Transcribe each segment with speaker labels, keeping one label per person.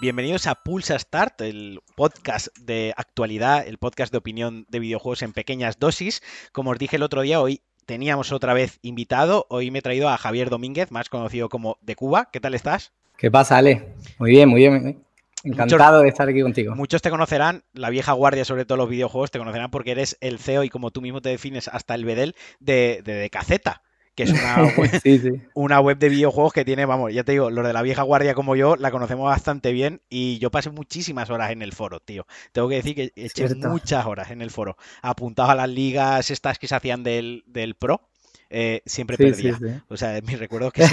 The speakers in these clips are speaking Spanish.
Speaker 1: Bienvenidos a Pulsa Start, el podcast de actualidad, el podcast de opinión de videojuegos en pequeñas dosis. Como os dije el otro día, hoy teníamos otra vez invitado. Hoy me he traído a Javier Domínguez, más conocido como de Cuba. ¿Qué tal estás?
Speaker 2: ¿Qué pasa, Ale? Muy bien, muy bien. Encantado de estar aquí contigo.
Speaker 1: Muchos te conocerán, la vieja guardia sobre todo los videojuegos, te conocerán porque eres el CEO y como tú mismo te defines hasta el bedel de, de, de Caceta que es una web, de videojuegos que tiene, vamos, ya te digo, los de la vieja guardia como yo la conocemos bastante bien y yo pasé muchísimas horas en el foro, tío. Tengo que decir que eché muchas horas en el foro, apuntado a las ligas estas que se hacían del, del Pro eh, siempre perdía. O sea, mi recuerdo es que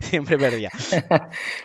Speaker 1: siempre, perdía.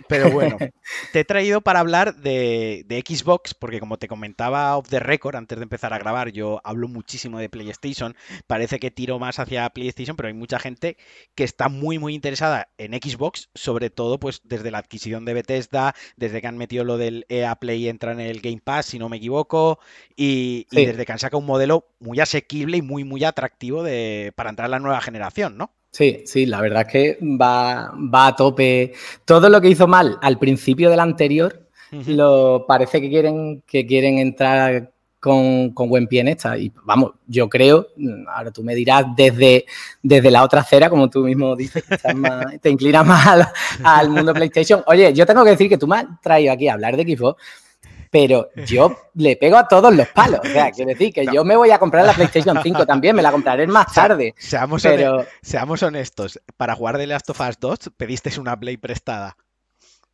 Speaker 1: Pero bueno, te he traído para hablar de, Xbox, porque como te comentaba off the record antes de empezar a grabar, yo hablo muchísimo de PlayStation. Parece que tiro más hacia PlayStation, pero hay mucha gente que está muy, muy interesada en Xbox, sobre todo pues desde la adquisición de Bethesda, desde que han metido lo del EA Play entra en el Game Pass, si no me equivoco, y, desde que han sacado un modelo muy asequible y muy, muy atractivo de, para entrar a la nueva generación, ¿no?
Speaker 2: Sí, sí, la verdad es que va, va a tope. Todo lo que hizo mal al principio del anterior, lo, parece que quieren, que quieren entrar con, buen pie en esta. Y vamos, yo creo, ahora tú me dirás desde, desde la otra acera, como tú mismo dices, que te inclinas más al, al, mundo PlayStation. Oye, yo tengo que decir que tú me has traído aquí a hablar de Xbox pero yo le pego a todos los palos. O sea, quiero decir que yo me voy a comprar la PlayStation 5 también, me la compraré más tarde.
Speaker 1: seamos, seamos honestos, para jugar de Last of Us 2 pediste una Play prestada.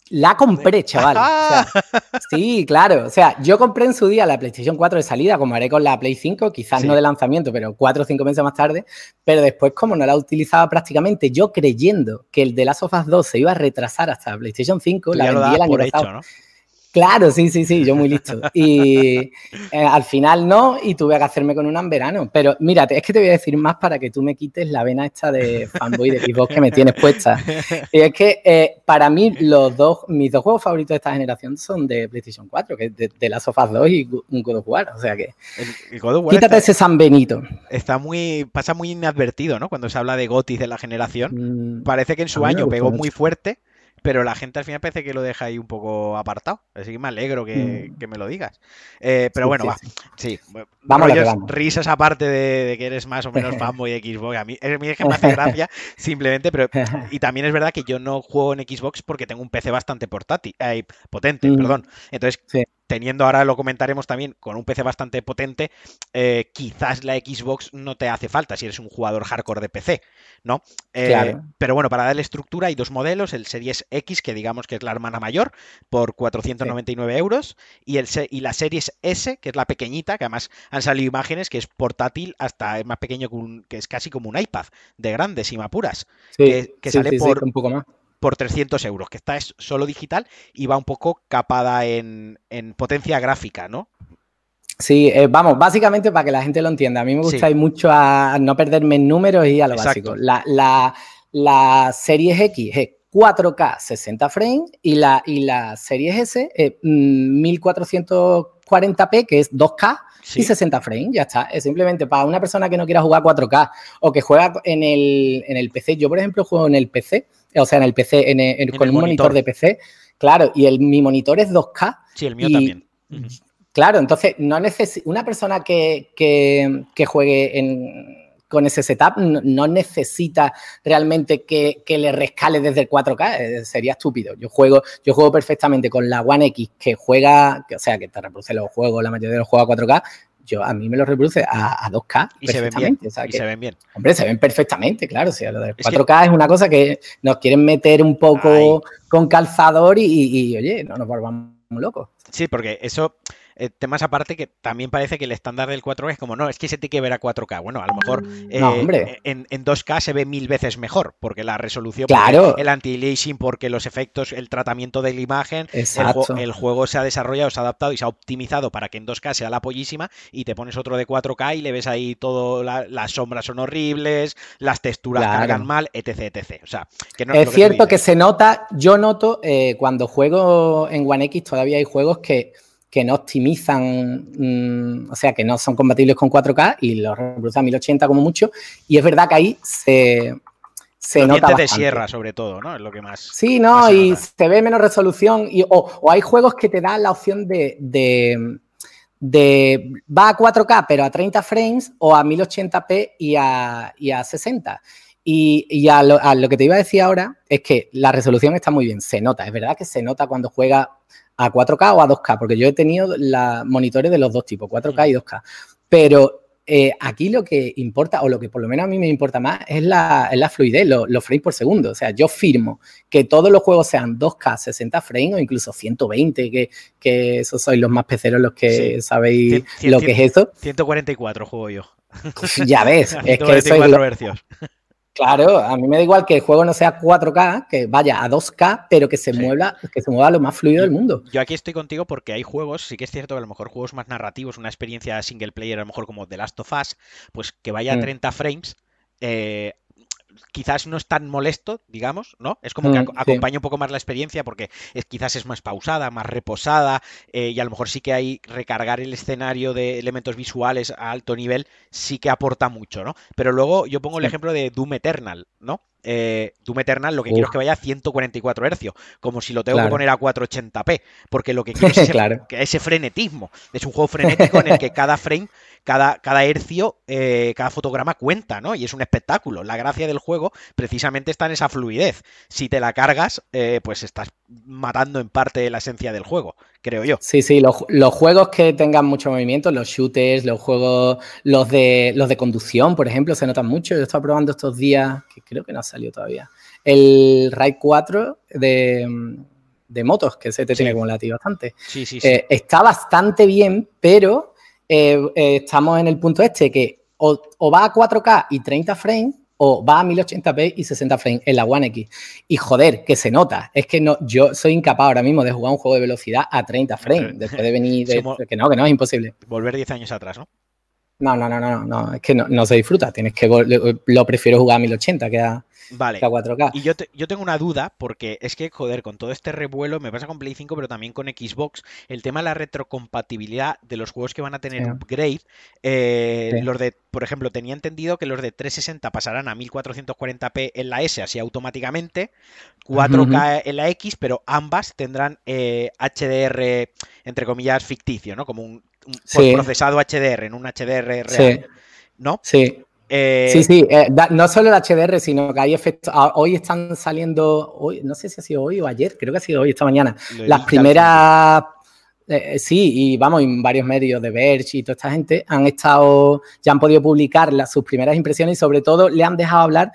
Speaker 2: La compré, chaval. sí, claro. O sea, yo compré en su día la PlayStation 4 de salida, como haré con la Play 5, quizás no de lanzamiento, pero cuatro o cinco meses más tarde. Pero después, como no la utilizaba prácticamente, yo creyendo que el de Last of Us 2 se iba a retrasar hasta la PlayStation 5, la vendí el año pasado. Claro, sí, sí, sí, yo muy listo. Y eh, al final no, y tuve que hacerme con una en verano. Pero mírate, es que te voy a decir más para que tú me quites la vena esta de fanboy de Xbox que me tienes puesta. Y es que eh, para mí los dos, mis dos juegos favoritos de esta generación son de PlayStation 4, que es de, de Last of 2 y un God of War. O sea que quítate ese San Benito.
Speaker 1: Está muy, pasa muy inadvertido, ¿no? Cuando se habla de Gotis de la generación. Mm, Parece que en su año pegó muy fuerte pero la gente al final parece que lo deja ahí un poco apartado. Así que me alegro que, mm. me lo digas. Eh, pero bueno, va. Sí, vamos, vamos. risas aparte de, que eres más o menos fanboy de Xbox. A mí, es, que me hace gracia simplemente, pero y también es verdad que yo no juego en Xbox porque tengo un PC bastante portátil, eh, potente, mm. perdón. Entonces, teniendo ahora lo comentaremos también con un PC bastante potente, eh, quizás la Xbox no te hace falta si eres un jugador hardcore de PC, ¿no? Eh, pero bueno, para darle estructura hay dos modelos, el Series X, que digamos que es la hermana mayor, por 499 euros, y, el, y la Series S, que es la pequeñita, que además han salido imágenes, que es portátil hasta es más pequeño que, un, que es casi como un iPad, de grandes y mapuras, que, sale por... un poco más por 300 euros, que esta es solo digital y va un poco capada en, potencia gráfica, ¿no?
Speaker 2: Sí, eh, vamos, básicamente para que la gente lo entienda. A mí me gusta ir mucho a no perderme en números y a lo básico. La, la, Series X es 4K 60 frames y la, y la Series S es 1440p, mm, que es 2K y 60 frames. Ya está. Es simplemente para una persona que no quiera jugar 4K o que juega en el, en el PC. Yo, por ejemplo, juego en el PC o sea, en el PC, en con un monitor. de PC, claro, y el, mi monitor es 2K.
Speaker 1: Sí, el mío también.
Speaker 2: Claro, entonces no una persona que, juegue con ese setup no, necesita realmente que, le rescale desde el 4K, eh, sería estúpido. Yo juego, yo juego perfectamente con la One X que juega, o sea, que te reproduce los juegos, la mayoría de los juegos a 4K, yo a mí me lo reproduce a, 2K.
Speaker 1: Y se ven bien. se ven bien.
Speaker 2: Hombre, se ven perfectamente, claro. O sea, lo del 4K es, una cosa que nos quieren meter un poco con calzador y, y, oye, no nos volvamos locos.
Speaker 1: Sí, porque eso eh, temas aparte que también parece que el estándar del 4K es como, no, es que se tiene que ver a 4K. Bueno, a lo mejor eh, En, 2K se ve mil veces mejor, porque la resolución,
Speaker 2: claro.
Speaker 1: el anti-aliasing, porque los efectos, el tratamiento de la imagen, el, juego se ha desarrollado, se ha adaptado y se ha optimizado para que en 2K sea la pollísima y te pones otro de 4K y le ves ahí todo, las sombras son horribles, las texturas cargan mal, etc, etc. O sea,
Speaker 2: que no es, cierto que, se nota, yo noto eh, cuando juego en One X todavía hay juegos que que no optimizan, mm, o sea, que no son compatibles con 4K y los reproducen a 1080 como mucho. Y es verdad que ahí se, se nota
Speaker 1: de sierra, sobre todo, ¿no? Es lo que más.
Speaker 2: Sí, no, y se ve menos resolución. Y, o, hay juegos que te dan la opción de, de, va a 4K, pero a 30 frames, o a 1080p y a, y a 60. Y, a, lo, a, lo, que te iba a decir ahora es que la resolución está muy bien, se nota, es verdad que se nota cuando juega a 4K o a 2K, porque yo he tenido la, monitores de los dos tipos, 4K y 2K, pero eh, aquí lo que importa, o lo que por lo menos a mí me importa más, es la, la fluidez, los frames por segundo. O sea, yo firmo que todos los juegos sean 2K, 60 frames o incluso 120, que, que esos sois los más peceros los que sabéis lo que es eso.
Speaker 1: 144 juego yo.
Speaker 2: ya ves, es que eso Claro, a mí me da igual que el juego no sea 4K, que vaya a 2K, pero que se mueva, que se mueva lo más fluido del mundo.
Speaker 1: Yo aquí estoy contigo porque hay juegos, sí que es cierto que a lo mejor juegos más narrativos, una experiencia single player, a lo mejor como The Last of Us, pues que vaya a 30 mm. frames, eh, quizás no es tan molesto, digamos, ¿no? Es como que mm, acompaña un poco más la experiencia porque es, quizás es más pausada, más reposada eh, y a lo mejor sí que hay recargar el escenario de elementos visuales a alto nivel sí que aporta mucho, ¿no? Pero luego yo pongo el ejemplo de Doom Eternal, ¿no? Eh, Doom Eternal lo que quiero es que vaya a 144 Hz, como si lo tengo que poner a 480p, porque lo que quiero es ese, frenetismo. Es un juego frenético en el que cada frame, cada, cada hercio, eh, cada fotograma cuenta, ¿no? Y es un espectáculo. La gracia del juego precisamente está en esa fluidez. Si te la cargas, eh, pues estás matando en parte la esencia del juego, creo yo.
Speaker 2: Sí, sí, los, juegos que tengan mucho movimiento, los shooters, los juegos, los de, los de conducción, por ejemplo, se notan mucho. Yo estaba probando estos días, que creo que no ha salido todavía, el Ride 4 de, motos, que se te tiene como latido bastante.
Speaker 1: Sí, sí,
Speaker 2: sí. Eh, está bastante bien, pero eh, eh, estamos en el punto este que o, o va a 4K y 30 frames o va a 1080p y 60 frames en la One X. Y joder, que se nota. Es que no, yo soy incapaz ahora mismo de jugar un juego de velocidad a 30 frames. Después de venir. De, que no, que no, es imposible.
Speaker 1: Volver 10 años atrás, ¿no?
Speaker 2: No, no, no, no, no. Es que no, no se disfruta. Tienes que. Lo prefiero jugar a 1080 que a, Vale. 4K.
Speaker 1: Y yo, yo tengo una duda, porque es que, joder, con todo este revuelo, me pasa con Play 5, pero también con Xbox, el tema de la retrocompatibilidad de los juegos que van a tener upgrade, eh, los de, por ejemplo, tenía entendido que los de 360 pasarán a 1440p en la S, así automáticamente, 4K en la X, pero ambas tendrán HDR, eh, entre comillas, ficticio, ¿no? Como un, procesado HDR, en un HDR real. ¿No?
Speaker 2: Sí. Eh, sí, sí, eh, no solo el HDR, sino que hay efectos. Ah, hoy están saliendo, hoy, no sé si ha sido hoy o ayer, creo que ha sido hoy, esta mañana. Las primeras. Eh, sí, y vamos, en varios medios de Verge y toda esta gente han estado, ya han podido publicar sus primeras impresiones y sobre todo le han dejado hablar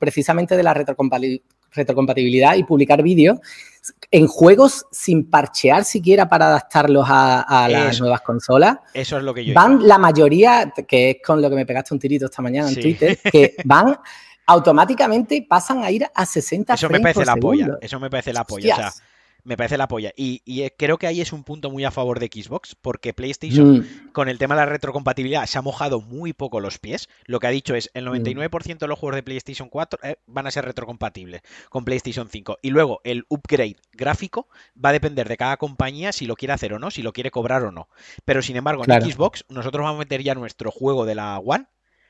Speaker 2: precisamente de la retrocompatibilidad y publicar vídeos en juegos sin parchear siquiera para adaptarlos a, las nuevas consolas.
Speaker 1: Eso es lo que yo.
Speaker 2: Van la mayoría, que es con lo que me pegaste un tirito esta mañana en Twitter, que van automáticamente pasan a ir a 60
Speaker 1: Eso me parece la polla. Eso me parece la polla. O sea, me parece la polla. Y, eh, creo que ahí es un punto muy a favor de Xbox, porque PlayStation, mm. con el tema de la retrocompatibilidad, se ha mojado muy poco los pies. Lo que ha dicho es, el 99% de los juegos de PlayStation 4 eh, van a ser retrocompatibles con PlayStation 5. Y luego el upgrade gráfico va a depender de cada compañía si lo quiere hacer o no, si lo quiere cobrar o no. Pero sin embargo, en Xbox, nosotros vamos a meter ya nuestro juego de la One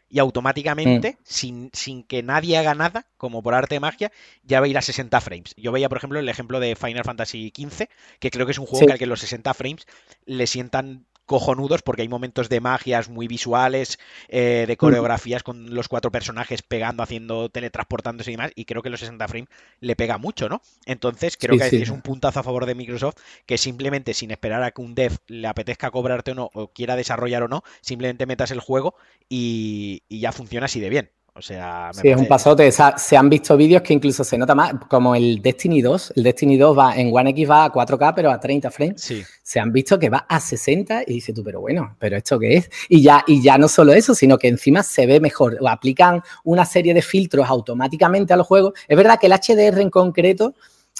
Speaker 1: y automáticamente, mm. sin, sin, que nadie haga nada, como por arte de magia, ya va a ir a 60 frames. Yo veía, por ejemplo, el ejemplo de Final Fantasy XV, que creo que es un juego que al que los 60 frames le sientan cojonudos porque hay momentos de magias muy visuales, eh, de coreografías con los cuatro personajes pegando, haciendo, teletransportándose y demás, y creo que los 60 frames le pega mucho, ¿no? Entonces creo que es un puntazo a favor de Microsoft que simplemente sin esperar a que un dev le apetezca cobrarte o no, o quiera desarrollar o no, simplemente metas el juego y, y ya funciona así de bien. O sea,
Speaker 2: sí, es un pasote. se han visto vídeos que incluso se nota más, como el Destiny 2. El Destiny 2 va en One X va a 4K, pero a 30 frames.
Speaker 1: Sí.
Speaker 2: Se han visto que va a 60 y dices tú, pero bueno, ¿pero esto qué es? Y ya, y ya no solo eso, sino que encima se ve mejor. O aplican una serie de filtros automáticamente a los juegos. Es verdad que el HDR en concreto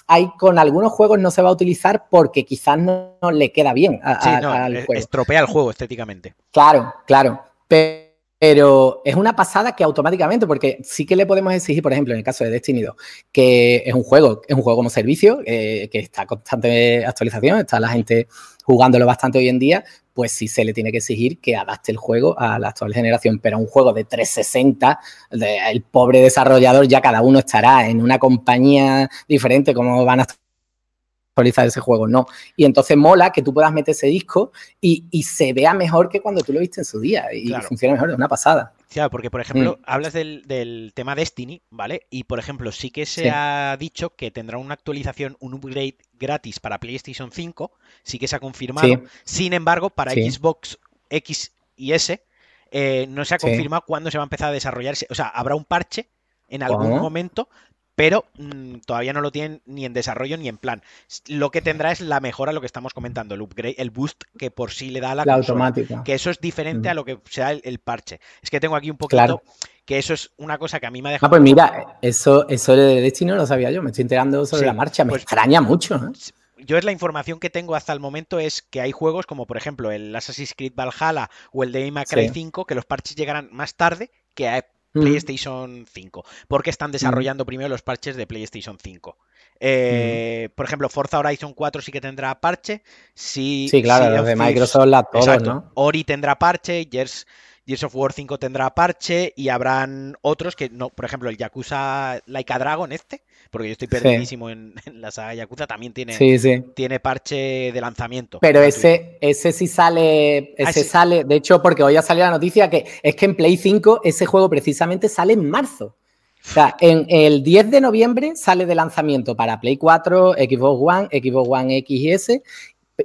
Speaker 2: hay con algunos juegos no se va a utilizar porque quizás no, le queda bien
Speaker 1: al juego. Estropea el juego estéticamente.
Speaker 2: Claro, claro. Pero Pero es una pasada que automáticamente, porque sí que le podemos exigir, por ejemplo, en el caso de Destiny 2, que es un juego, es un juego como servicio, eh, que está constante actualización, está la gente jugándolo bastante hoy en día, pues sí se le tiene que exigir que adapte el juego a la actual generación. Pero un juego de 360, el pobre desarrollador ya cada uno estará en una compañía diferente, como van a actualizar ese juego, no. Y entonces mola que tú puedas meter ese disco y, se vea mejor que cuando tú lo viste en su día y funciona mejor, es una pasada.
Speaker 1: Claro, porque por ejemplo, mm. hablas del, tema Destiny, ¿vale? Y por ejemplo, sí que se ha dicho que tendrá una actualización, un upgrade gratis para PlayStation 5, sí que se ha confirmado. Sin embargo, para Xbox X y S, eh, no se ha confirmado cuándo se va a empezar a desarrollarse. O sea, habrá un parche en algún momento pero mm, todavía no lo tienen ni en desarrollo ni en plan. Lo que tendrá es la mejora, lo que estamos comentando, el upgrade, el boost que por sí le da a la,
Speaker 2: la automática.
Speaker 1: Que eso es diferente a lo que sea el, parche. Es que tengo aquí un poquito que eso es una cosa que a mí me ha dejado.
Speaker 2: Ah, pues mira, eso, eso de Destiny no lo sabía yo, me estoy enterando sobre la marcha, me pues extraña mucho.
Speaker 1: Yo es la información que tengo hasta el momento es que hay juegos como por ejemplo el Assassin's Creed Valhalla o el de Cry 5 que los parches llegarán más tarde que a PlayStation 5, porque están desarrollando primero los parches de PlayStation 5. Eh, por ejemplo, Forza Horizon 4 sí que tendrá parche. Sí,
Speaker 2: sí claro, los de Microsoft la todos, ¿no?
Speaker 1: Ori tendrá parche, Gears, Gears of War 5 tendrá parche y habrán otros que no, por ejemplo, el Yakuza Laika Dragon este, porque yo estoy perdidísimo en, la saga Yakuza, también tiene, tiene parche de lanzamiento.
Speaker 2: Pero ese, ese sí sale, ah, ese sale, de hecho, porque hoy ha salido la noticia que es que en Play 5 ese juego precisamente sale en marzo. O sea, en el 10 de noviembre sale de lanzamiento para Play 4, Xbox One, Xbox One X y S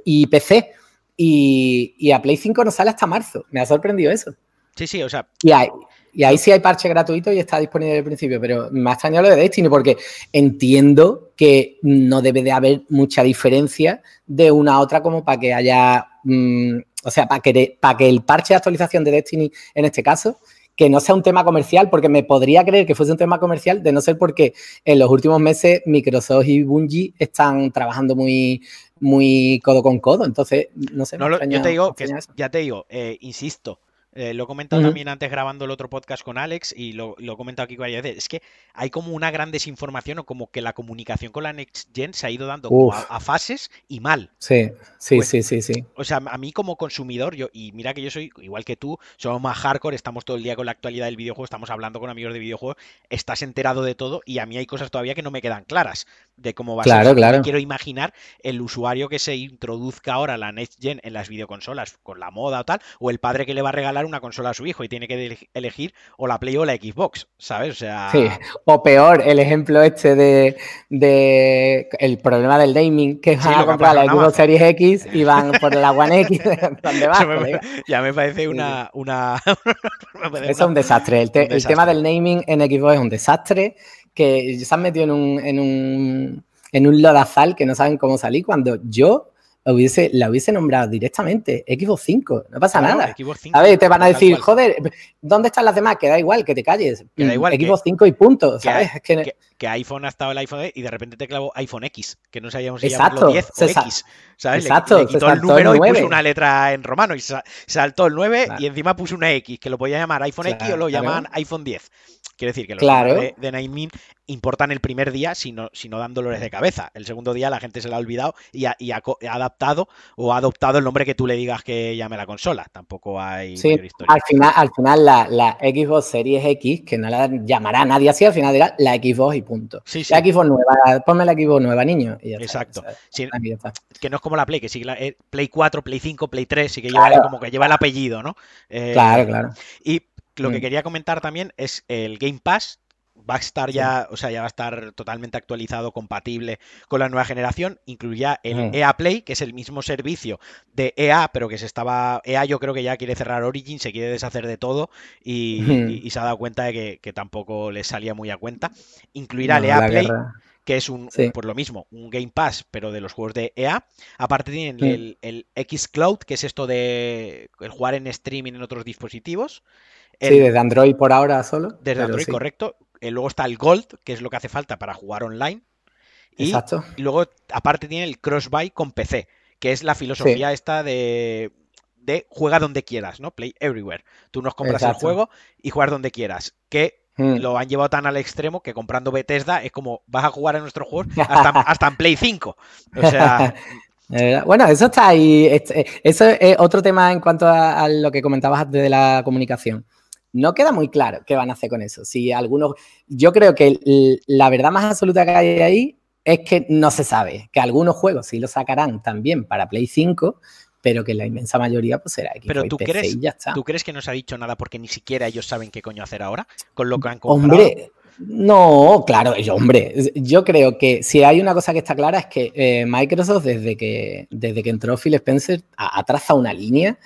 Speaker 2: y PC. Y, y a Play 5 no sale hasta marzo. Me ha sorprendido eso.
Speaker 1: Sí, sí, o sea.
Speaker 2: Y hay, y ahí sí hay parche gratuito y está disponible al principio, pero me ha extrañado lo de Destiny porque entiendo que no debe de haber mucha diferencia de una a otra como para que haya, mm, o sea, para que, para que el parche de actualización de Destiny en este caso, que no sea un tema comercial, porque me podría creer que fuese un tema comercial, de no ser porque en los últimos meses Microsoft y Bungie están trabajando muy, muy codo con codo, entonces, no sé.
Speaker 1: No, yo te digo, que, ya te digo, eh, insisto, eh, lo he comentado también antes grabando el otro podcast con Alex y lo, lo, he comentado aquí varias veces. Es que hay como una gran desinformación o como que la comunicación con la Next Gen se ha ido dando a, fases y mal.
Speaker 2: Sí, sí, pues, sí, sí, sí.
Speaker 1: O sea, a mí como consumidor, yo, y mira que yo soy igual que tú, somos más hardcore, estamos todo el día con la actualidad del videojuego, estamos hablando con amigos de videojuegos, estás enterado de todo y a mí hay cosas todavía que no me quedan claras de cómo va a
Speaker 2: ser. Claro.
Speaker 1: quiero imaginar el usuario que se introduzca ahora la Next Gen en las videoconsolas con la moda o tal, o el padre que le va a regalar una consola a su hijo y tiene que elegir o la Play o la Xbox, ¿sabes? O sea...
Speaker 2: Sí, o peor, el ejemplo este de, de el problema del naming, que van a comprar la Xbox Series X y van por la One X,
Speaker 1: ya me parece una... una...
Speaker 2: es un desastre. El, tema del naming en Xbox es un desastre, que se han metido en un, en un, en un lodazal que no saben cómo salir, cuando yo hubiese, la hubiese nombrado directamente, Xbox 5, no pasa nada. a ver, te van a decir, joder, ¿dónde están las demás? Que da igual, que te calles. Que da igual. Xbox 5 y punto, ¿sabes?
Speaker 1: Que, que, iPhone ha estado el iPhone y de repente te clavó iPhone X, que no sabíamos si llamarlo 10 o X, ¿sabes?
Speaker 2: Exacto,
Speaker 1: le, quitó el número y puso una letra en romano y saltó el 9 y encima puso una X, que lo podía llamar iPhone X o lo llaman iPhone 10. Quiere decir que los de, de naming importan el primer día, sino, sino dan dolores de cabeza. El segundo día la gente se lo ha olvidado y ha, adaptado o ha adoptado el nombre que tú le digas que llame la consola. Tampoco hay
Speaker 2: sí, Al final, al final la, Xbox Series X, que no la llamará nadie así, al final dirá la Xbox y punto. Sí, La Xbox nueva, ponme la Xbox nueva, niño.
Speaker 1: Exacto. que no es como la Play, que sigue la, eh, Play 4, Play 5, Play 3, y que lleva como que lleva el apellido, ¿no?
Speaker 2: Eh, claro, claro.
Speaker 1: Y lo que mm. quería comentar también es el Game Pass. Va a estar ya, o sea, ya va a estar totalmente actualizado, compatible con la nueva generación. Incluía el mm. EA Play, que es el mismo servicio de EA, pero que se estaba. EA yo creo que ya quiere cerrar Origin, se quiere deshacer de todo y, se ha dado cuenta de que, tampoco le salía muy a cuenta. Incluirá el EA Play. Que es un, por lo mismo, un Game Pass, pero de los juegos de EA. Aparte tienen el, el X Cloud, que es esto de el jugar en streaming en otros dispositivos
Speaker 2: sí, desde Android por ahora solo.
Speaker 1: Desde Android, correcto. Eh, luego está el Gold, que es lo que hace falta para jugar online. Y,
Speaker 2: Exacto.
Speaker 1: luego, aparte, tiene el cross-buy con PC, que es la filosofía esta de, de juega donde quieras, ¿no? Play everywhere. Tú nos compras el juego y jugar donde quieras. Que hmm. lo han llevado tan al extremo que comprando Bethesda es como vas a jugar en nuestros juegos hasta, en Play 5. O sea.
Speaker 2: Bueno, eso está ahí. Eh, eso es otro tema en cuanto a, lo que comentabas antes de la comunicación. No queda muy claro qué van a hacer con eso. Si algunos, yo creo que la verdad más absoluta que hay ahí es que no se sabe, que algunos juegos sí lo sacarán también para Play 5, pero que la inmensa mayoría pues será Xbox
Speaker 1: pero tú crees, ya está. ¿Tú crees que no se ha dicho nada porque ni siquiera ellos saben qué coño hacer ahora con lo que han comprado?
Speaker 2: Hombre, no, claro, yo, hombre, yo creo que si hay una cosa que está clara es que eh, Microsoft desde que, desde que entró Phil Spencer ha, trazado una línea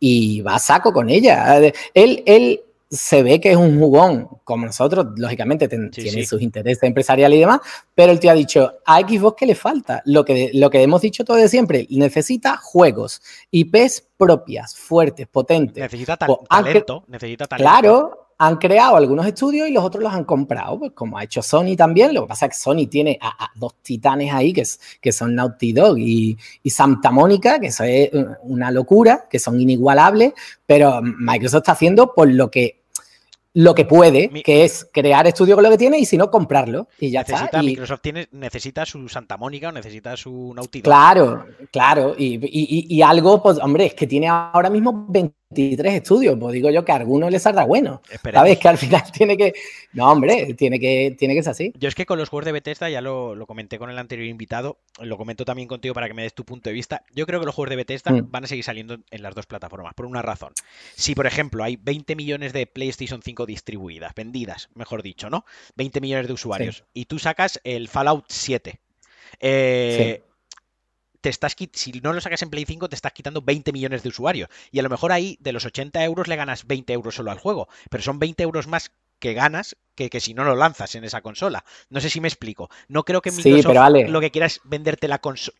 Speaker 2: y va a saco con ella. Él, él se ve que es un jugón, como nosotros, lógicamente tiene sus intereses empresariales y demás, pero el tío ha dicho, a Xbox que le falta, lo que, lo que hemos dicho todo de siempre, necesita juegos, IPs propias, fuertes, potentes.
Speaker 1: Necesita talento, necesita talento.
Speaker 2: Claro, han creado algunos estudios y los otros los han comprado, pues como ha hecho Sony también. Lo que pasa es que Sony tiene a, dos titanes ahí, que, es, que son Naughty Dog y, y, Santa Mónica, que eso es una locura, que son inigualables, pero Microsoft está haciendo por lo que lo que puede, que es crear estudio con lo que tiene y si no, comprarlo. Y ya
Speaker 1: necesita,
Speaker 2: está.
Speaker 1: Microsoft tiene, necesita su Santa Mónica o necesita su Dog.
Speaker 2: Claro, claro. Y, y, y, algo, pues, hombre, es que tiene ahora mismo 20 23 estudios, pues digo yo que a algunos les saldrá bueno. ¿Sabes? Que al final tiene que. No, hombre, tiene que, tiene que ser así.
Speaker 1: Yo es que con los juegos de Bethesda, ya lo, comenté con el anterior invitado, lo comento también contigo para que me des tu punto de vista. Yo creo que los juegos de Bethesda mm. van a seguir saliendo en las dos plataformas, por una razón. Si, por ejemplo, hay 20 millones de PlayStation 5 distribuidas, vendidas, mejor dicho, ¿no? 20 millones de usuarios, y tú sacas el Fallout 7. Eh, te estás si no lo sacas en Play 5, te estás quitando 20 millones de usuarios. Y a lo mejor ahí de los 80 euros le ganas 20 euros solo al juego. Pero son 20 euros más que ganas que, que si no lo lanzas en esa consola. No sé si me explico. No creo que Microsoft lo que quiera es venderte la consola.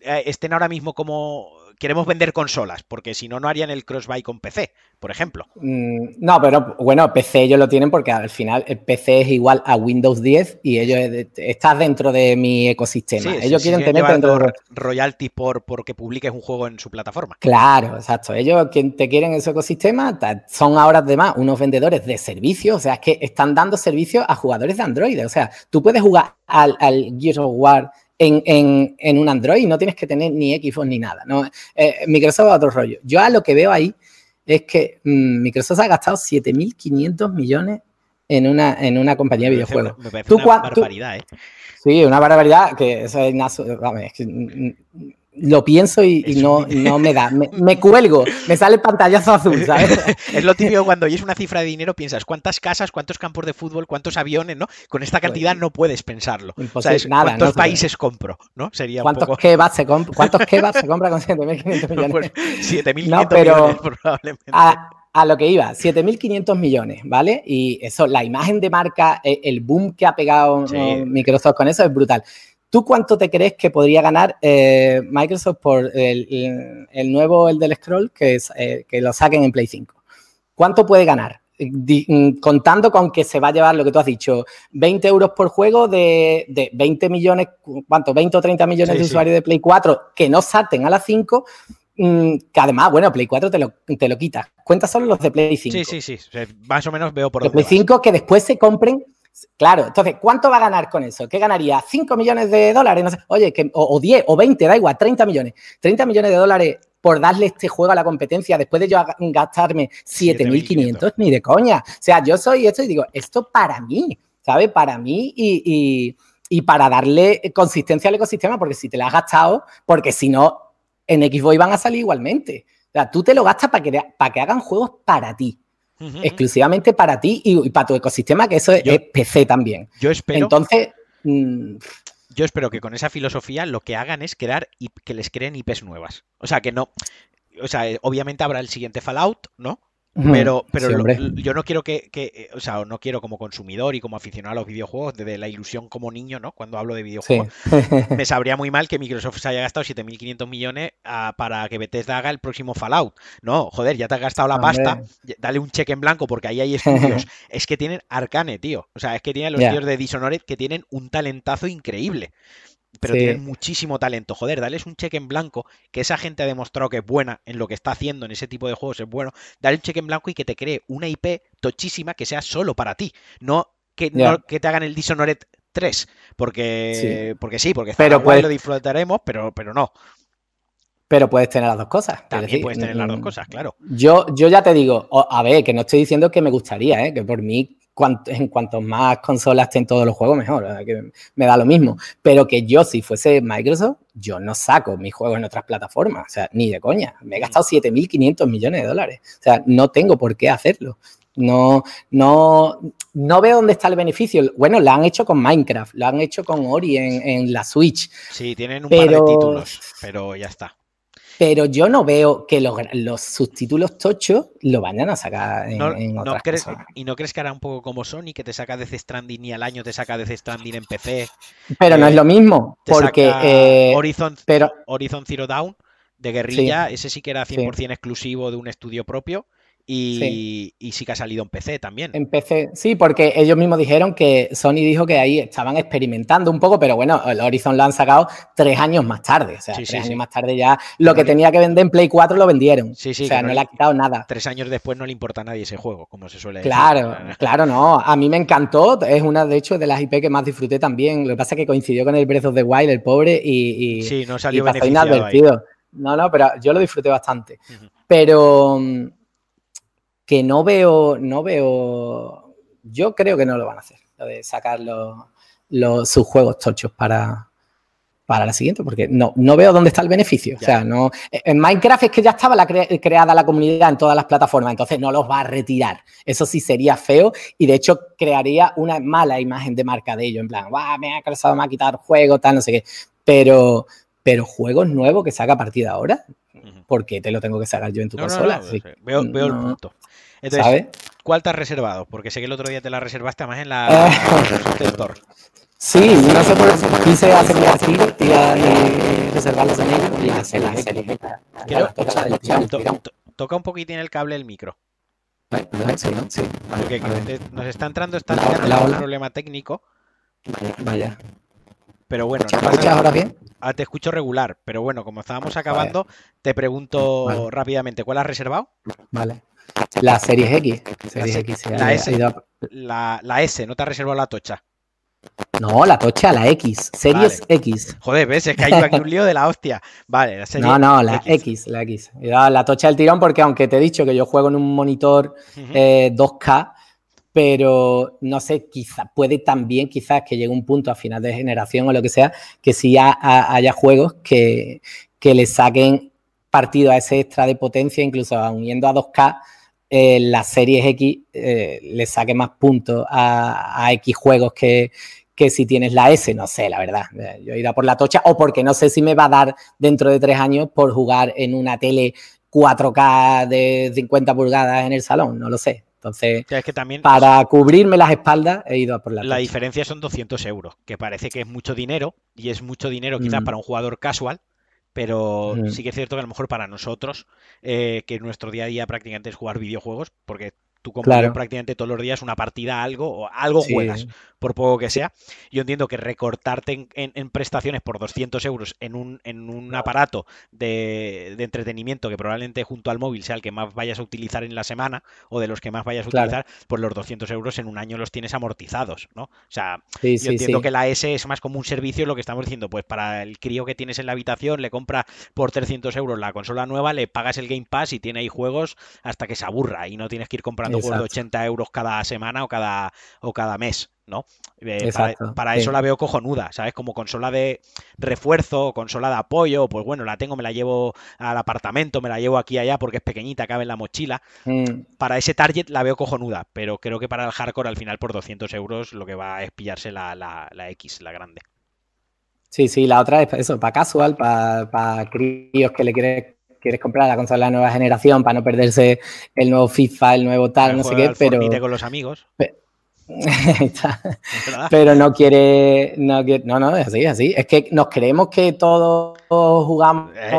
Speaker 1: Eh, estén ahora mismo como queremos vender consolas, porque si no, no harían el cross-buy con PC, por ejemplo.
Speaker 2: Mm, no, pero bueno, PC ellos lo tienen porque al final el PC es igual a Windows 10 y ellos estás dentro de mi ecosistema. ellos quieren tener dentro
Speaker 1: de... royalties por porque publiques un juego en su plataforma.
Speaker 2: Claro, exacto. Ellos quien te quieren en su ecosistema son ahora además unos vendedores de servicios, o sea, es que están dando servicios a jugadores de Android. O sea, tú puedes jugar al, al Gears of War en, un Android, no tienes que tener ni Xbox ni nada. ¿no? Eh, Microsoft a otro rollo. Yo a lo que veo ahí es que mm, Microsoft ha gastado 7.500 millones en una, en una compañía de videojuegos.
Speaker 1: Me parece una barbaridad, ¿eh?
Speaker 2: Sí, una barbaridad que eso es, es que, mm, lo pienso y, no, no, me da. Me, cuelgo, me sale pantallazo azul, ¿sabes?
Speaker 1: es lo típico cuando oyes una cifra de dinero, piensas cuántas casas, cuántos campos de fútbol, cuántos aviones, ¿no? Con esta cantidad no puedes pensarlo. O sea, nada, ¿Cuántos países compro? ¿no?
Speaker 2: Sería ¿Cuántos, poco... kebabs se ¿Cuántos kebabs se compra con 7.500 millones?
Speaker 1: Pues 7.500 millones probablemente.
Speaker 2: A, lo que iba, 7.500 millones, ¿vale? Y eso, la imagen de marca, e, el boom que ha pegado Microsoft con eso es brutal. ¿Tú cuánto te crees que podría ganar eh, Microsoft por el, nuevo, el del scroll, que, es, eh, que lo saquen en Play 5? ¿Cuánto puede ganar? Mm, contando con que se va a llevar lo que tú has dicho, 20 euros por juego de, 20 millones, ¿cuánto? 20 o 30 millones de usuarios de Play 4 que no salten a las 5, mm, que además, bueno, Play 4 te lo, te lo quita. Cuenta solo los de Play 5.
Speaker 1: Sí, sí, sí. Más o menos veo por
Speaker 2: De Play 5 que después se compren Claro, entonces, ¿cuánto va a ganar con eso? ¿Qué ganaría? ¿5 millones de dólares? No sé, oye, que, o, 10 o 20, da igual, 30 millones. 30 millones de dólares por darle este juego a la competencia después de yo gastarme 7.500, ni de coña. O sea, yo soy esto y digo, esto para mí, ¿sabes? Para mí y, para darle consistencia al ecosistema, porque si te lo has gastado, porque si no, en Xbox van a salir igualmente. O sea, tú te lo gastas para que, para que hagan juegos para ti exclusivamente para ti y, para tu ecosistema, que eso es, PC también.
Speaker 1: Yo espero.
Speaker 2: Entonces. Mm,
Speaker 1: yo espero que con esa filosofía lo que hagan es crear y que les creen IPs nuevas. O sea, que no. O sea, obviamente habrá el siguiente Fallout, ¿no? Pero, pero yo no quiero que, que, o sea, no quiero como consumidor y como aficionado a los videojuegos, desde la ilusión como niño, ¿no? Cuando hablo de videojuegos, me sabría muy mal que Microsoft se haya gastado 7.500 millones ah, para que Bethesda haga el próximo Fallout. No, joder, ya te has gastado la pasta, dale un cheque en blanco porque ahí hay estudios. es que tienen Arcane, tío. O sea, es que tienen los tíos de Dishonored que tienen un talentazo increíble. Pero tienen muchísimo talento. Joder, dales un cheque en blanco, que esa gente ha demostrado que es buena en lo que está haciendo en ese tipo de juegos, es bueno. Dale un cheque en blanco y que te cree una IP tochísima que sea solo para ti. No que, que te hagan el Dishonored 3, porque sí, porque, sí porque
Speaker 2: pero
Speaker 1: lo disfrutaremos, pero, pero no.
Speaker 2: Pero puedes tener las dos cosas.
Speaker 1: También puedes tener las dos mm, cosas, claro.
Speaker 2: Yo, yo ya te digo, a ver, que no estoy diciendo que me gustaría, ¿eh? que por mí en cuanto más consolas estén todos los juegos, mejor, que me da lo mismo. Pero que yo, si fuese Microsoft, yo no saco mis juegos en otras plataformas, o sea, ni de coña. Me he gastado 7.500 millones de dólares, o sea, no tengo por qué hacerlo. No, no, no veo dónde está el beneficio. Bueno, lo han hecho con Minecraft, lo han hecho con Ori en, la Switch.
Speaker 1: Sí, tienen un par de títulos, pero ya está.
Speaker 2: Pero yo no veo que los, los subtítulos tochos lo vayan a sacar en, otras
Speaker 1: ¿Y no crees que hará un poco como Sony, que te saca Death Stranding y al año te saca Death Stranding en PC?
Speaker 2: Pero no es lo mismo, porque...
Speaker 1: Eh, Horizon, pero... Horizon Zero Dawn de guerrilla, ese sí que era 100% exclusivo de un estudio propio y sí. que ha salido en PC también.
Speaker 2: En PC, sí, porque ellos mismos dijeron que Sony dijo que ahí estaban experimentando un poco, pero bueno, el Horizon lo han sacado tres años más tarde. O sea, tres años más tarde ya lo que tenía que vender en Play 4 lo vendieron. o sea, no, le ha quitado nada.
Speaker 1: Tres años después no le importa a nadie ese juego, como se suele
Speaker 2: decir. Claro, claro, no. A mí me encantó. Es una, de hecho, de las IP que más disfruté también. Lo que pasa es que coincidió con el Breath of the Wild, el pobre, y,
Speaker 1: sí, no salió inadvertido.
Speaker 2: No, no, pero yo lo disfruté bastante. Pero que no veo, no veo, yo creo que no lo van a hacer, lo de sacar los, sus juegos tochos para, para la siguiente, porque no, no veo dónde está el beneficio. O sea, no. En Minecraft es que ya estaba la creada la comunidad en todas las plataformas, entonces no los va a retirar. Eso sí sería feo y de hecho crearía una mala imagen de marca de ellos. En plan, me ha cansado, me ha quitado juegos, tal, no sé qué. Pero, pero juegos nuevos que saca a partir de ahora, ¿por qué te lo tengo que sacar yo en tu consola?
Speaker 1: veo, veo el punto. Entonces, ¿cuál te has reservado? Porque sé que el otro día te la reservaste más en la
Speaker 2: Store. Sí, no sé por qué quise hacerme así y reservarlas en ellos y hacer la serie.
Speaker 1: Toca un poquitín el cable del micro. Porque nos está entrando esta un problema técnico.
Speaker 2: Vaya.
Speaker 1: Pero bueno,
Speaker 2: ¿te escuchas ahora bien?
Speaker 1: Ah, te escucho regular, pero bueno, como estábamos acabando, te pregunto rápidamente, ¿cuál has reservado?
Speaker 2: Vale. La Series X.
Speaker 1: la, S, la, S, no te ha reservado la tocha.
Speaker 2: No, la tocha, la X. Series X.
Speaker 1: Joder, ves, es que hay aquí un lío de la hostia. Vale, la
Speaker 2: serie No, no, la X, la X. La tocha del tirón porque aunque te he dicho que yo juego en un monitor 2K, eh, pero no sé, quizá puede también quizás que llegue un punto a final de generación o lo que sea, que sí haya juegos que, que le saquen partido a ese extra de potencia, incluso uniendo a 2K, eh, la Series X eh, le saque más puntos a, X juegos que, que, si tienes la S, no sé, la verdad. Eh, yo iré por la tocha o porque no sé si me va a dar dentro de tres años por jugar en una tele 4K de 50 pulgadas en el salón, no lo sé. Entonces,
Speaker 1: que también,
Speaker 2: para cubrirme las espaldas he ido a por la
Speaker 1: La diferencia son 200 euros, que parece que es mucho dinero y es mucho dinero quizás mm. para un jugador casual, pero sí que es cierto que a lo mejor para nosotros, eh, que nuestro día a día prácticamente es jugar videojuegos, porque tú compras prácticamente todos los días una partida algo o algo juegas, por poco que sea. Yo entiendo que recortarte en, prestaciones por 200 euros en un, en un aparato de, entretenimiento que probablemente junto al móvil sea el que más vayas a utilizar en la semana o de los que más vayas a utilizar, pues los 200 euros en un año los tienes amortizados, ¿no? O sea, yo entiendo que la S es más como un servicio, lo que estamos diciendo, pues para el crío que tienes en la habitación, le compra por 300 euros la consola nueva, le pagas el Game Pass y tiene ahí juegos hasta que se aburra y no tienes que ir comprando juegos de 80 euros cada semana o cada, o cada mes. ¿No? Eh, para, eso la veo cojonuda, ¿sabes? Como consola de refuerzo, consola de apoyo, pues bueno, la tengo, me la llevo al apartamento, me la llevo aquí y allá porque es pequeñita, cabe en la mochila. Mm. Para ese target la veo cojonuda, pero creo que para el hardcore al final por 200 euros lo que va es pillarse la, la, X, la grande.
Speaker 2: Sí, sí, la otra es eso, para casual, para, para críos que le quieres quieres comprar la consola de la nueva generación para no perderse el nuevo FIFA, el nuevo tal, no sé qué, pero...
Speaker 1: con los amigos.
Speaker 2: Pero no quiere, no no, no, es así, es así. Es que nos creemos que todos jugamos eh.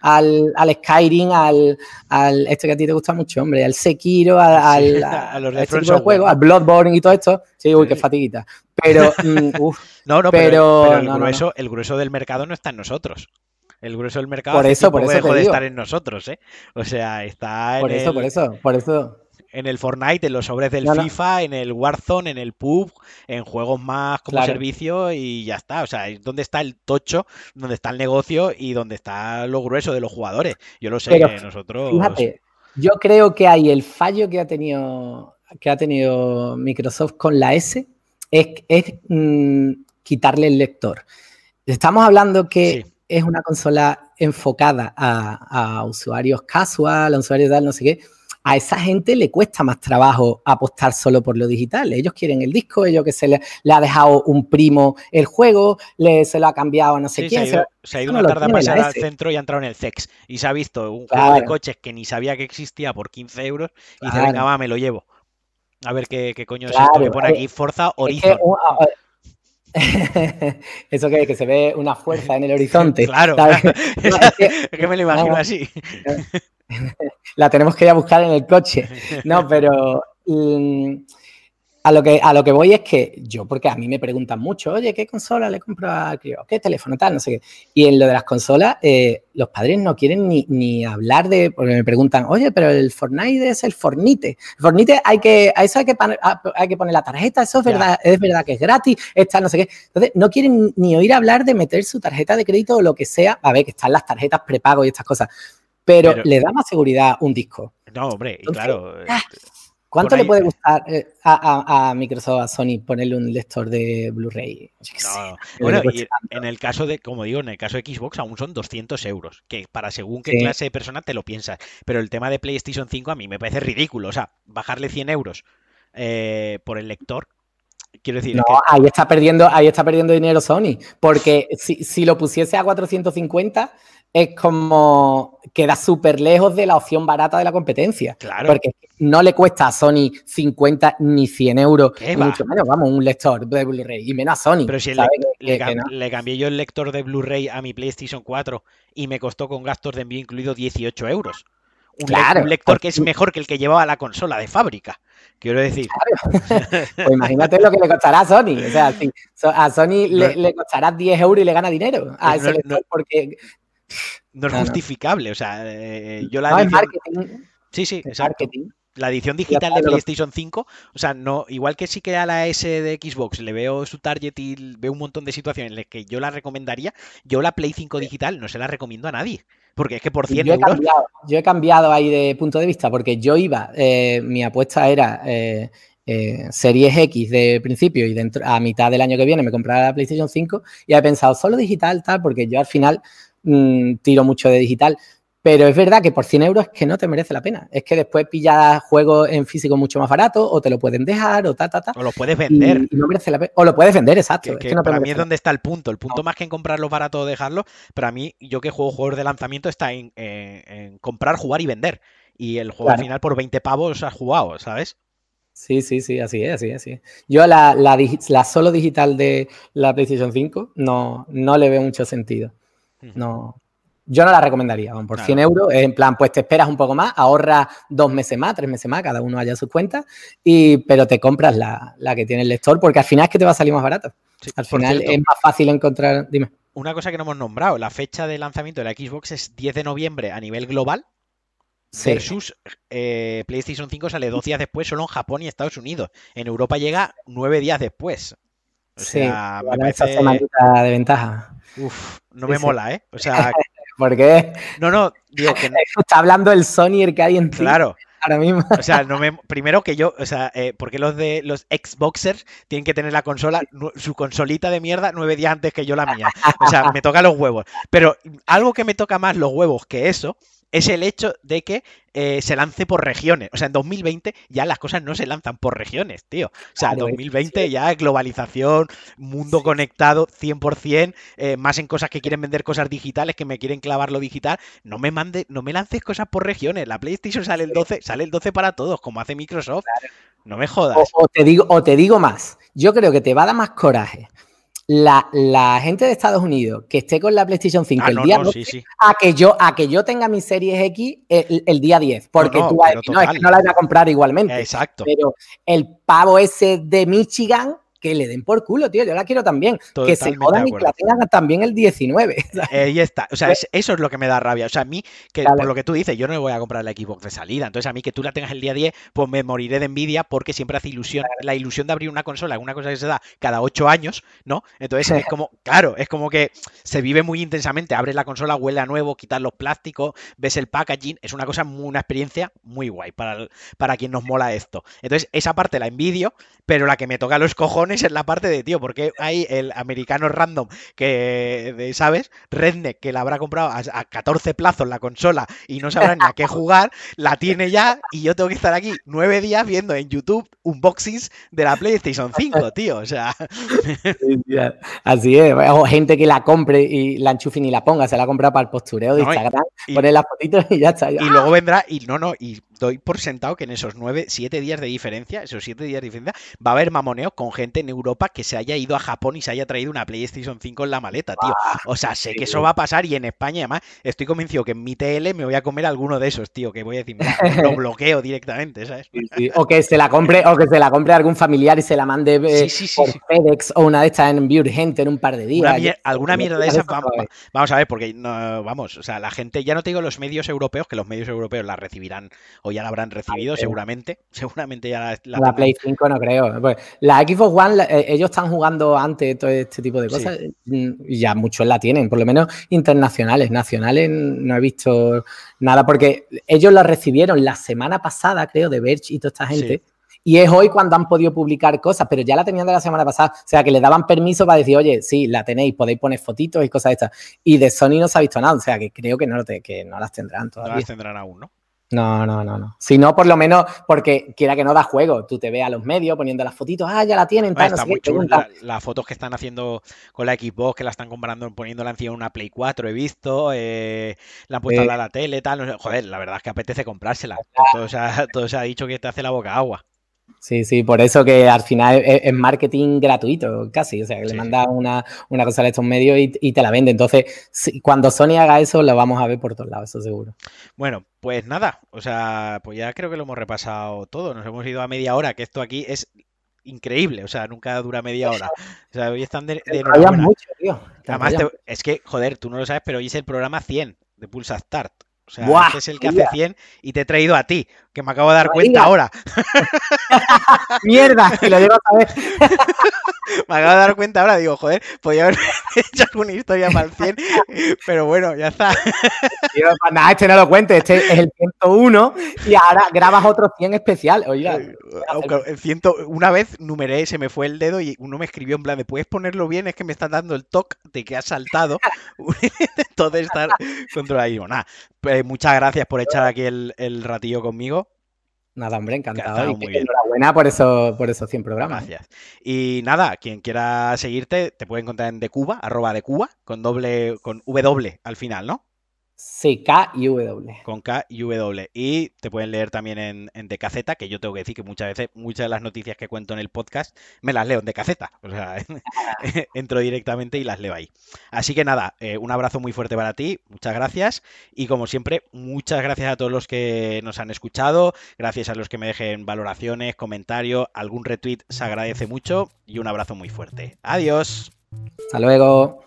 Speaker 2: al, al, Skyrim, al, al, este que a ti te gusta mucho, hombre, al Sekiro, al, al, a los este juego, al Bloodborne y todo esto. Sí, uy, qué fatiguita. Pero, mm,
Speaker 1: no, no, pero, el, grueso, el grueso del mercado no está en nosotros. El grueso del mercado
Speaker 2: por eso, por eso
Speaker 1: dejó de estar en nosotros, ¿eh? O sea, está
Speaker 2: por eso, por eso, por eso.
Speaker 1: En el Fortnite, en los sobres del FIFA, en el Warzone, en el PUB, en juegos más como servicio y ya está. O sea, es donde está el tocho, donde está el negocio y donde está lo grueso de los jugadores. Yo lo sé, nosotros.
Speaker 2: Fíjate, yo creo que hay el fallo que ha tenido, que ha tenido Microsoft con la S es, mm, quitarle el lector. Estamos hablando que es una consola enfocada a, usuarios casual, a usuarios tal, no sé qué. A esa gente le cuesta más trabajo apostar solo por lo digital. Ellos quieren el disco, ellos que se le, ha dejado un primo el juego, le, se lo ha cambiado a no sé quién.
Speaker 1: Se ha ido, una tarde a pasar al centro y ha entrado en el CEX. Y se ha visto un juego de coches que ni sabía que existía por 15 euros y dice, venga, va, me lo llevo. A ver qué, coño es esto que pone aquí, Forza Horizon.
Speaker 2: Eso que, que se ve una fuerza en el horizonte.
Speaker 1: Claro, es, que, me lo imagino así.
Speaker 2: La tenemos que ir a buscar en el coche. No, pero mm, a lo, que, a lo que voy es que yo, porque a mí me preguntan mucho, oye, ¿qué consola le compro a crío? ¿Qué teléfono tal? No sé qué. Y en lo de las consolas, eh, los padres no quieren ni, hablar de, porque me preguntan, oye, pero el Fortnite es el Fornite. El Fornite hay que, a eso hay que, hay que poner la tarjeta, eso es verdad, es verdad que es gratis, está no sé qué. Entonces, no quieren ni oír hablar de meter su tarjeta de crédito o lo que sea. A ver, que están las tarjetas prepago y estas cosas. Pero, le da más seguridad un disco.
Speaker 1: No, hombre, claro.
Speaker 2: Ah, ¿Cuánto le puede gustar eh, a, Microsoft, a Sony, ponerle un lector de Blu-ray?
Speaker 1: No, bueno, y en el caso de, como digo, en el caso de Xbox aún son 200 euros, que para según qué clase de persona te lo piensas. Pero el tema de PlayStation 5 a mí me parece ridículo. O sea, bajarle 100 euros eh, por el lector, Quiero decir.
Speaker 2: No, ahí está perdiendo, ahí está perdiendo dinero Sony. Porque si, si, lo pusiese a 450, es como queda súper lejos de la opción barata de la competencia.
Speaker 1: Claro.
Speaker 2: Porque no le cuesta a Sony 50 ni 100 euros, mucho menos, vamos, un lector de Blu-ray, y menos a Sony.
Speaker 1: Pero si le, cambié yo el lector de Blu-ray a mi PlayStation 4 y me costó con gastos de envío incluido 18 euros. Un, lector que es mejor que el que llevaba la consola de fábrica. Quiero decir.
Speaker 2: Pues imagínate lo que le costará a Sony. O sea, a Sony le, costará 10 euros y le gana dinero a ese lector porque
Speaker 1: no es justificable. O sea, eh, yo la. edición... marketing. Sí, sí, exacto. La edición digital de PlayStation 5, o sea, no, igual que sí que a la S de Xbox le veo su target y veo un montón de situaciones en las que yo la recomendaría, yo la Play 5 digital no se la recomiendo a nadie. Porque es que por 100
Speaker 2: yo
Speaker 1: euros...
Speaker 2: He cambiado, yo he cambiado ahí de punto de vista, porque yo iba, eh, mi apuesta era eh, Series X de principio y dentro, a mitad del año que viene me compraba la PlayStation 5 y he pensado solo digital, tal, porque yo al final Mm, tiro mucho de digital. Pero es verdad que por 100 euros es que no te merece la pena. Es que después pillas juegos en físico mucho más barato o te lo pueden dejar o ta, ta, ta.
Speaker 1: O lo puedes vender.
Speaker 2: O lo puedes vender, exacto.
Speaker 1: Que, para mí es donde está el punto. El punto más que en comprarlos baratos o dejarlos, para mí, yo que juego juegos de lanzamiento, está en, comprar, jugar y vender. Y el juego al final por 20 pavos has jugado, ¿sabes?
Speaker 2: Sí, sí, sí, así es, así es. Así Yo la, la, solo digital de la PlayStation 5 no, no le veo mucho sentido. No, yo no la recomendaría, por 100 euros, en plan, pues te esperas un poco más, ahorras dos meses más, tres meses más, cada uno haya sus cuentas, y, pero te compras la, que tiene el lector, porque al final es que te va a salir más barato. al final es más fácil encontrar, dime.
Speaker 1: Una cosa que no hemos nombrado, la fecha de lanzamiento de la Xbox es 10 de noviembre a nivel global, versus eh, PlayStation 5 sale dos días después solo en Japón y Estados Unidos. En Europa llega nueve días después.
Speaker 2: O sea, me parece... de ventaja.
Speaker 1: Uf, no me mola, ¿eh? O sea.
Speaker 2: ¿Por qué?
Speaker 1: No, no, digo que.
Speaker 2: Está hablando el Sony el que hay en
Speaker 1: ti. Claro. Ahora mismo. O sea, no me, primero que yo, o sea, eh, porque los de los Xboxers tienen que tener la consola, su consolita de mierda nueve días antes que yo la mía. O sea, me toca los huevos. Pero algo que me toca más los huevos que eso es el hecho de que eh, se lance por regiones. O sea, en 2020 ya las cosas no se lanzan por regiones, tío. O sea, en 2020 ya globalización, mundo conectado 100%, eh, más en cosas que quieren vender cosas digitales, que me quieren clavar lo digital. No me mande, no me lances cosas por regiones. La PlayStation sale el 12, sale el 12 para todos, como hace Microsoft. No me jodas.
Speaker 2: o, te digo, o te digo más. Yo creo que te va a dar más coraje la, gente de Estados Unidos que esté con la PlayStation 5 ah, el día A, que yo, a que yo tenga mi Series X el, día 10, porque tú no, es que no la voy a comprar igualmente.
Speaker 1: Exacto.
Speaker 2: Pero el pavo ese de Michigan que le den por culo, tío. Yo la quiero también. que se jodan y que la tengan también el 19.
Speaker 1: Ahí está. O sea, eso es lo que me da rabia. O sea, a mí, que por lo que tú dices, yo no me voy a comprar la Xbox de salida. Entonces, a mí que tú la tengas el día 10, pues me moriré de envidia porque siempre hace ilusión. La ilusión de abrir una consola es una cosa que se da cada 8 años, ¿no? Entonces, es como, claro, es como que se vive muy intensamente. Abres la consola, huele a nuevo, quitas los plásticos, ves el packaging. Es una cosa, una experiencia muy guay para, para quien nos mola esto. Entonces, esa parte la envidio, pero la que me toca los cojones es la parte de, tío, porque hay el americano random que, ¿sabes? Redneck, que la habrá comprado a, 14 plazos la consola y no sabrá ni a qué jugar, la tiene ya y yo tengo que estar aquí nueve días viendo en YouTube unboxings de la PlayStation 5, tío, o sea...
Speaker 2: Así es, o gente que la compre y la enchufe y la ponga, se la ha comprado para el postureo de Instagram, pone las fotitos y ya está.
Speaker 1: Y luego vendrá, y no, no, y doy por sentado que en esos nueve, siete días de diferencia, esos siete días de diferencia, va a haber mamoneo con gente en Europa que se haya ido a Japón y se haya traído una PlayStation 5 en la maleta, tío. O sea, sé que eso va a pasar y en España, además, estoy convencido que en mi TL me voy a comer alguno de esos, tío, que voy a decir, lo bloqueo directamente, ¿sabes?
Speaker 2: O que se la compre, o que se la compre algún familiar y se la mande eh, por FedEx o una de estas en vía urgente en un par de días.
Speaker 1: alguna mierda de esas, vamos, vamos, a ver, porque no, vamos, o sea, la gente, ya no te digo los medios europeos, que los medios europeos la recibirán o ya la habrán recibido, seguramente. Seguramente ya
Speaker 2: la, la, Play 5 no creo. Pues, la Xbox One, eh, ellos están jugando antes todo este tipo de cosas mm, y ya muchos la tienen, por lo menos internacionales. Nacionales no he visto nada porque ellos la recibieron la semana pasada, creo, de Verge y toda esta gente. Y es hoy cuando han podido publicar cosas, pero ya la tenían de la semana pasada. O sea, que le daban permiso para decir, oye, sí, la tenéis, podéis poner fotitos y cosas de estas. Y de Sony no se ha visto nada. O sea, que creo que no, que no las tendrán todavía.
Speaker 1: No las tendrán aún, ¿no?
Speaker 2: No, no, no, no. Si no, por lo menos, porque quiera que no da juego, tú te ves a los medios poniendo las fotitos, ah, ya la tienen,
Speaker 1: tal, está muy las fotos que están haciendo con la Xbox, que la están comprando, poniéndola encima en una Play 4, he visto, eh, la han puesto a la tele, tal. Joder, la verdad es que apetece comprársela. Todo todo se ha dicho que te hace la boca agua.
Speaker 2: Sí, sí, por eso que al final es, marketing gratuito, casi. O sea, que le mandas una, una, cosa a estos medios y, te la vende. Entonces, cuando Sony haga eso, lo vamos a ver por todos lados, eso seguro.
Speaker 1: Bueno, pues nada, o sea, pues ya creo que lo hemos repasado todo. Nos hemos ido a media hora, que esto aquí es increíble, o sea, nunca dura media hora. O sea, hoy están de, de mucho, tío. Además, es que, joder, tú no lo sabes, pero hoy es el programa 100 de Pulsa Start. O sea, este es el que hace 100 y te he traído a ti, que me acabo de dar cuenta ahora.
Speaker 2: Mierda, que lo llevo a saber.
Speaker 1: me acabo de dar cuenta ahora, digo, joder, podía haber hecho alguna historia para el 100, pero bueno, ya está.
Speaker 2: Tío, pues nada, este no lo cuente, este es el 101 y ahora grabas otro 100 especial. Oiga.
Speaker 1: El 100, una vez numeré, se me fue el dedo y uno me escribió en plan, ¿me puedes ponerlo bien? Es que me están dando el toque de que has saltado. Entonces estar controladísimo. Nada, pues muchas gracias por echar aquí el, ratillo conmigo.
Speaker 2: Nada, hombre, encantado. Y enhorabuena por, eso, por esos 100 programas.
Speaker 1: Gracias. Y nada, quien quiera seguirte, te puede encontrar en Decuba, arroba Decuba, con doble, con W al final, ¿no?
Speaker 2: Sí, K y W.
Speaker 1: Con K y W. Y te pueden leer también en, en que yo tengo que decir que muchas veces, muchas de las noticias que cuento en el podcast, me las leo en DKZ. O sea, entro directamente y las leo ahí. Así que nada, eh, un abrazo muy fuerte para ti, muchas gracias. Y como siempre, muchas gracias a todos los que nos han escuchado, gracias a los que me dejen valoraciones, comentarios, algún retweet, se agradece mucho. Y un abrazo muy fuerte. Adiós.
Speaker 2: Hasta luego.